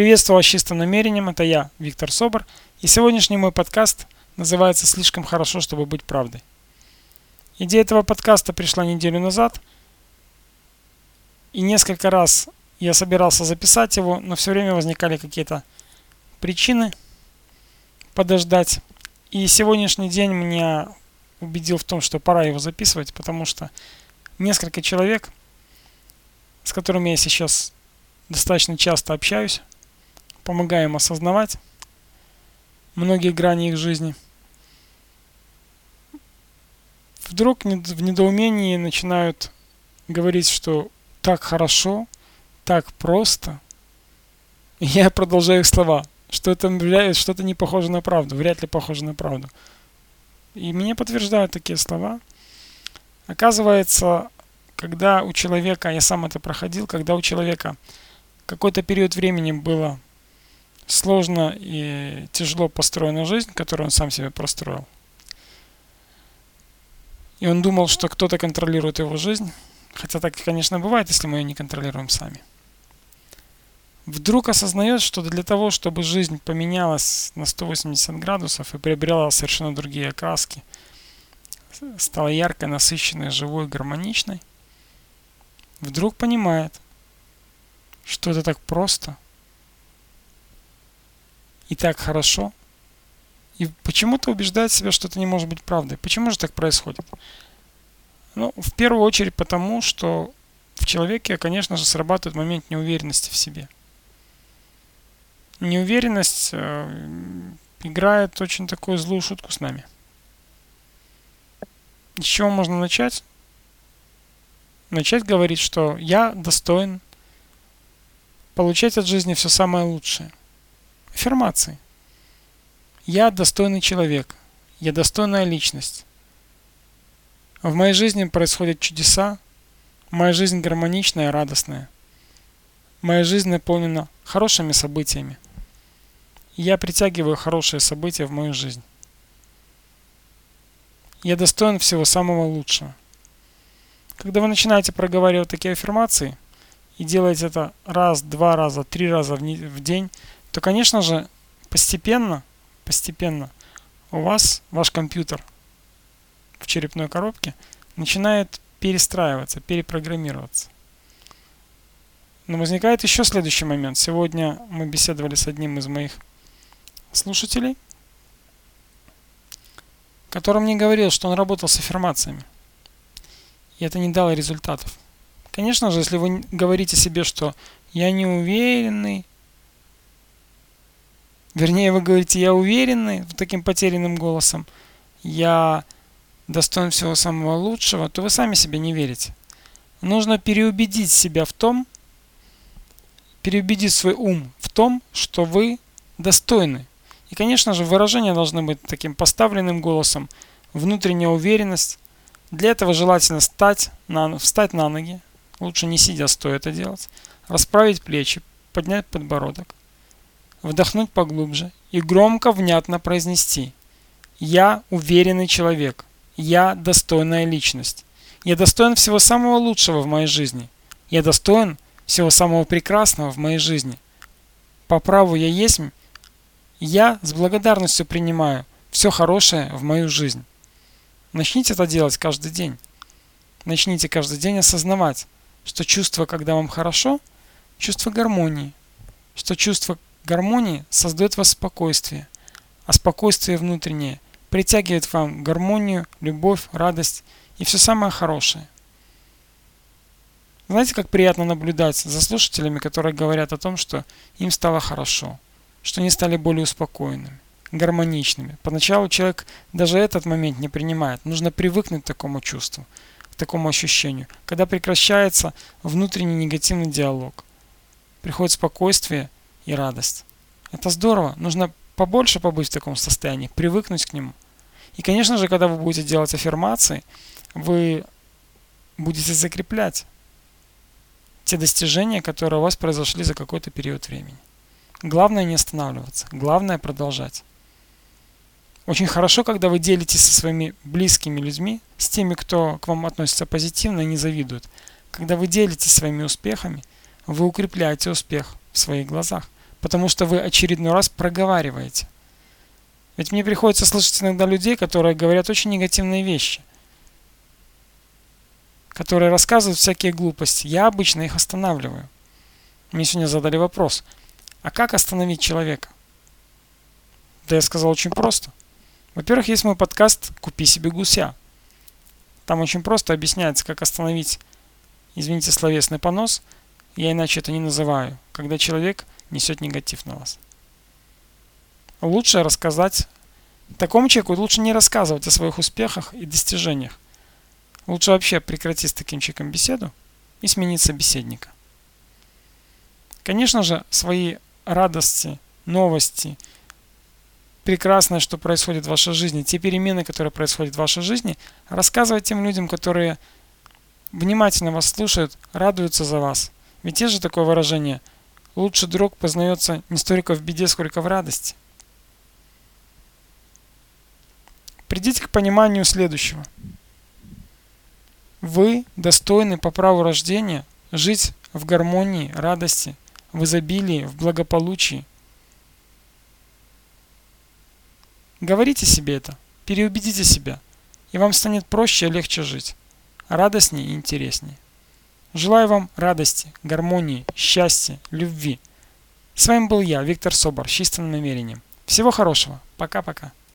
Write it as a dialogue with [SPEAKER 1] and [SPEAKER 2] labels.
[SPEAKER 1] Приветствую вас чистым намерением, это я, Виктор Собор, и сегодняшний мой подкаст называется «Слишком хорошо, чтобы быть правдой». Идея этого подкаста пришла неделю назад, и несколько раз я собирался записать его, но все время возникали какие-то причины подождать. И сегодняшний день меня убедил в том, что пора его записывать, потому что несколько человек, с которыми я сейчас достаточно часто общаюсь, помогаю им осознавать многие грани их жизни. Вдруг в недоумении начинают говорить, что так хорошо, так просто. И я продолжаю их слова, что это что-то не похоже на правду, вряд ли похоже на правду. И мне подтверждают такие слова. Оказывается, когда у человека, я сам это проходил, когда у человека какой-то период времени было сложно и тяжело построена жизнь, которую он сам себе простроил. И он думал, что кто-то контролирует его жизнь. Хотя так, конечно, бывает, если мы ее не контролируем сами. Вдруг осознает, что для того, чтобы жизнь поменялась на 180 градусов и приобрела совершенно другие окраски, стала яркой, насыщенной, живой, гармоничной, вдруг понимает, что это так просто и так хорошо, и почему-то убеждает себя, что это не может быть правдой. Почему же так происходит? Ну, в первую очередь потому, что в человеке, конечно же, срабатывает момент неуверенности в себе. Неуверенность э, играет очень такую злую шутку с нами. С чего можно начать? Начать говорить, что я достоин получать от жизни все самое лучшее. Аффирмации. Я достойный человек. Я достойная личность. В моей жизни происходят чудеса. Моя жизнь гармоничная и радостная. Моя жизнь наполнена хорошими событиями. Я притягиваю хорошие события в мою жизнь. Я достоин всего самого лучшего. Когда вы начинаете проговаривать такие аффирмации и делаете это раз, два раза, три раза в день, то, конечно же, постепенно, постепенно у вас ваш компьютер в черепной коробке начинает перестраиваться, перепрограммироваться. Но возникает еще следующий момент. Сегодня мы беседовали с одним из моих слушателей, который мне говорил, что он работал с аффирмациями. И это не дало результатов. Конечно же, если вы говорите себе, что я не уверенный, Вернее, вы говорите, я уверенный, таким потерянным голосом, я достоин всего самого лучшего, то вы сами себе не верите. Нужно переубедить себя в том, переубедить свой ум в том, что вы достойны. И, конечно же, выражения должны быть таким поставленным голосом, внутренняя уверенность. Для этого желательно встать на, встать на ноги, лучше не сидя, стоя это делать, расправить плечи, поднять подбородок, вдохнуть поглубже и громко, внятно произнести «Я уверенный человек, я достойная личность, я достоин всего самого лучшего в моей жизни, я достоин всего самого прекрасного в моей жизни. По праву я есть, я с благодарностью принимаю все хорошее в мою жизнь». Начните это делать каждый день. Начните каждый день осознавать, что чувство, когда вам хорошо, чувство гармонии, что чувство, гармонии создает вас спокойствие, а спокойствие внутреннее притягивает вам гармонию, любовь, радость и все самое хорошее. Знаете, как приятно наблюдать за слушателями, которые говорят о том, что им стало хорошо, что они стали более успокоенными, гармоничными. Поначалу человек даже этот момент не принимает. Нужно привыкнуть к такому чувству, к такому ощущению. Когда прекращается внутренний негативный диалог, приходит спокойствие – и радость. Это здорово. Нужно побольше побыть в таком состоянии, привыкнуть к нему. И, конечно же, когда вы будете делать аффирмации, вы будете закреплять те достижения, которые у вас произошли за какой-то период времени. Главное не останавливаться, главное продолжать. Очень хорошо, когда вы делитесь со своими близкими людьми, с теми, кто к вам относится позитивно и не завидует. Когда вы делитесь своими успехами, вы укрепляете успех в своих глазах. Потому что вы очередной раз проговариваете. Ведь мне приходится слышать иногда людей, которые говорят очень негативные вещи, которые рассказывают всякие глупости. Я обычно их останавливаю. Мне сегодня задали вопрос, а как остановить человека? Да я сказал очень просто. Во-первых, есть мой подкаст «Купи себе гуся». Там очень просто объясняется, как остановить, извините, словесный понос. Я иначе это не называю, когда человек несет негатив на вас. Лучше рассказать такому человеку лучше не рассказывать о своих успехах и достижениях. Лучше вообще прекратить с таким человеком беседу и сменить собеседника. Конечно же, свои радости, новости, прекрасное, что происходит в вашей жизни, те перемены, которые происходят в вашей жизни, рассказывать тем людям, которые внимательно вас слушают, радуются за вас. Ведь есть же такое выражение «лучший друг познается не столько в беде, сколько в радости». Придите к пониманию следующего. Вы достойны по праву рождения жить в гармонии, радости, в изобилии, в благополучии. Говорите себе это, переубедите себя, и вам станет проще и легче жить, радостнее и интереснее. Желаю вам радости, гармонии, счастья, любви. С вами был я, Виктор Собор, с чистым намерением. Всего хорошего. Пока-пока.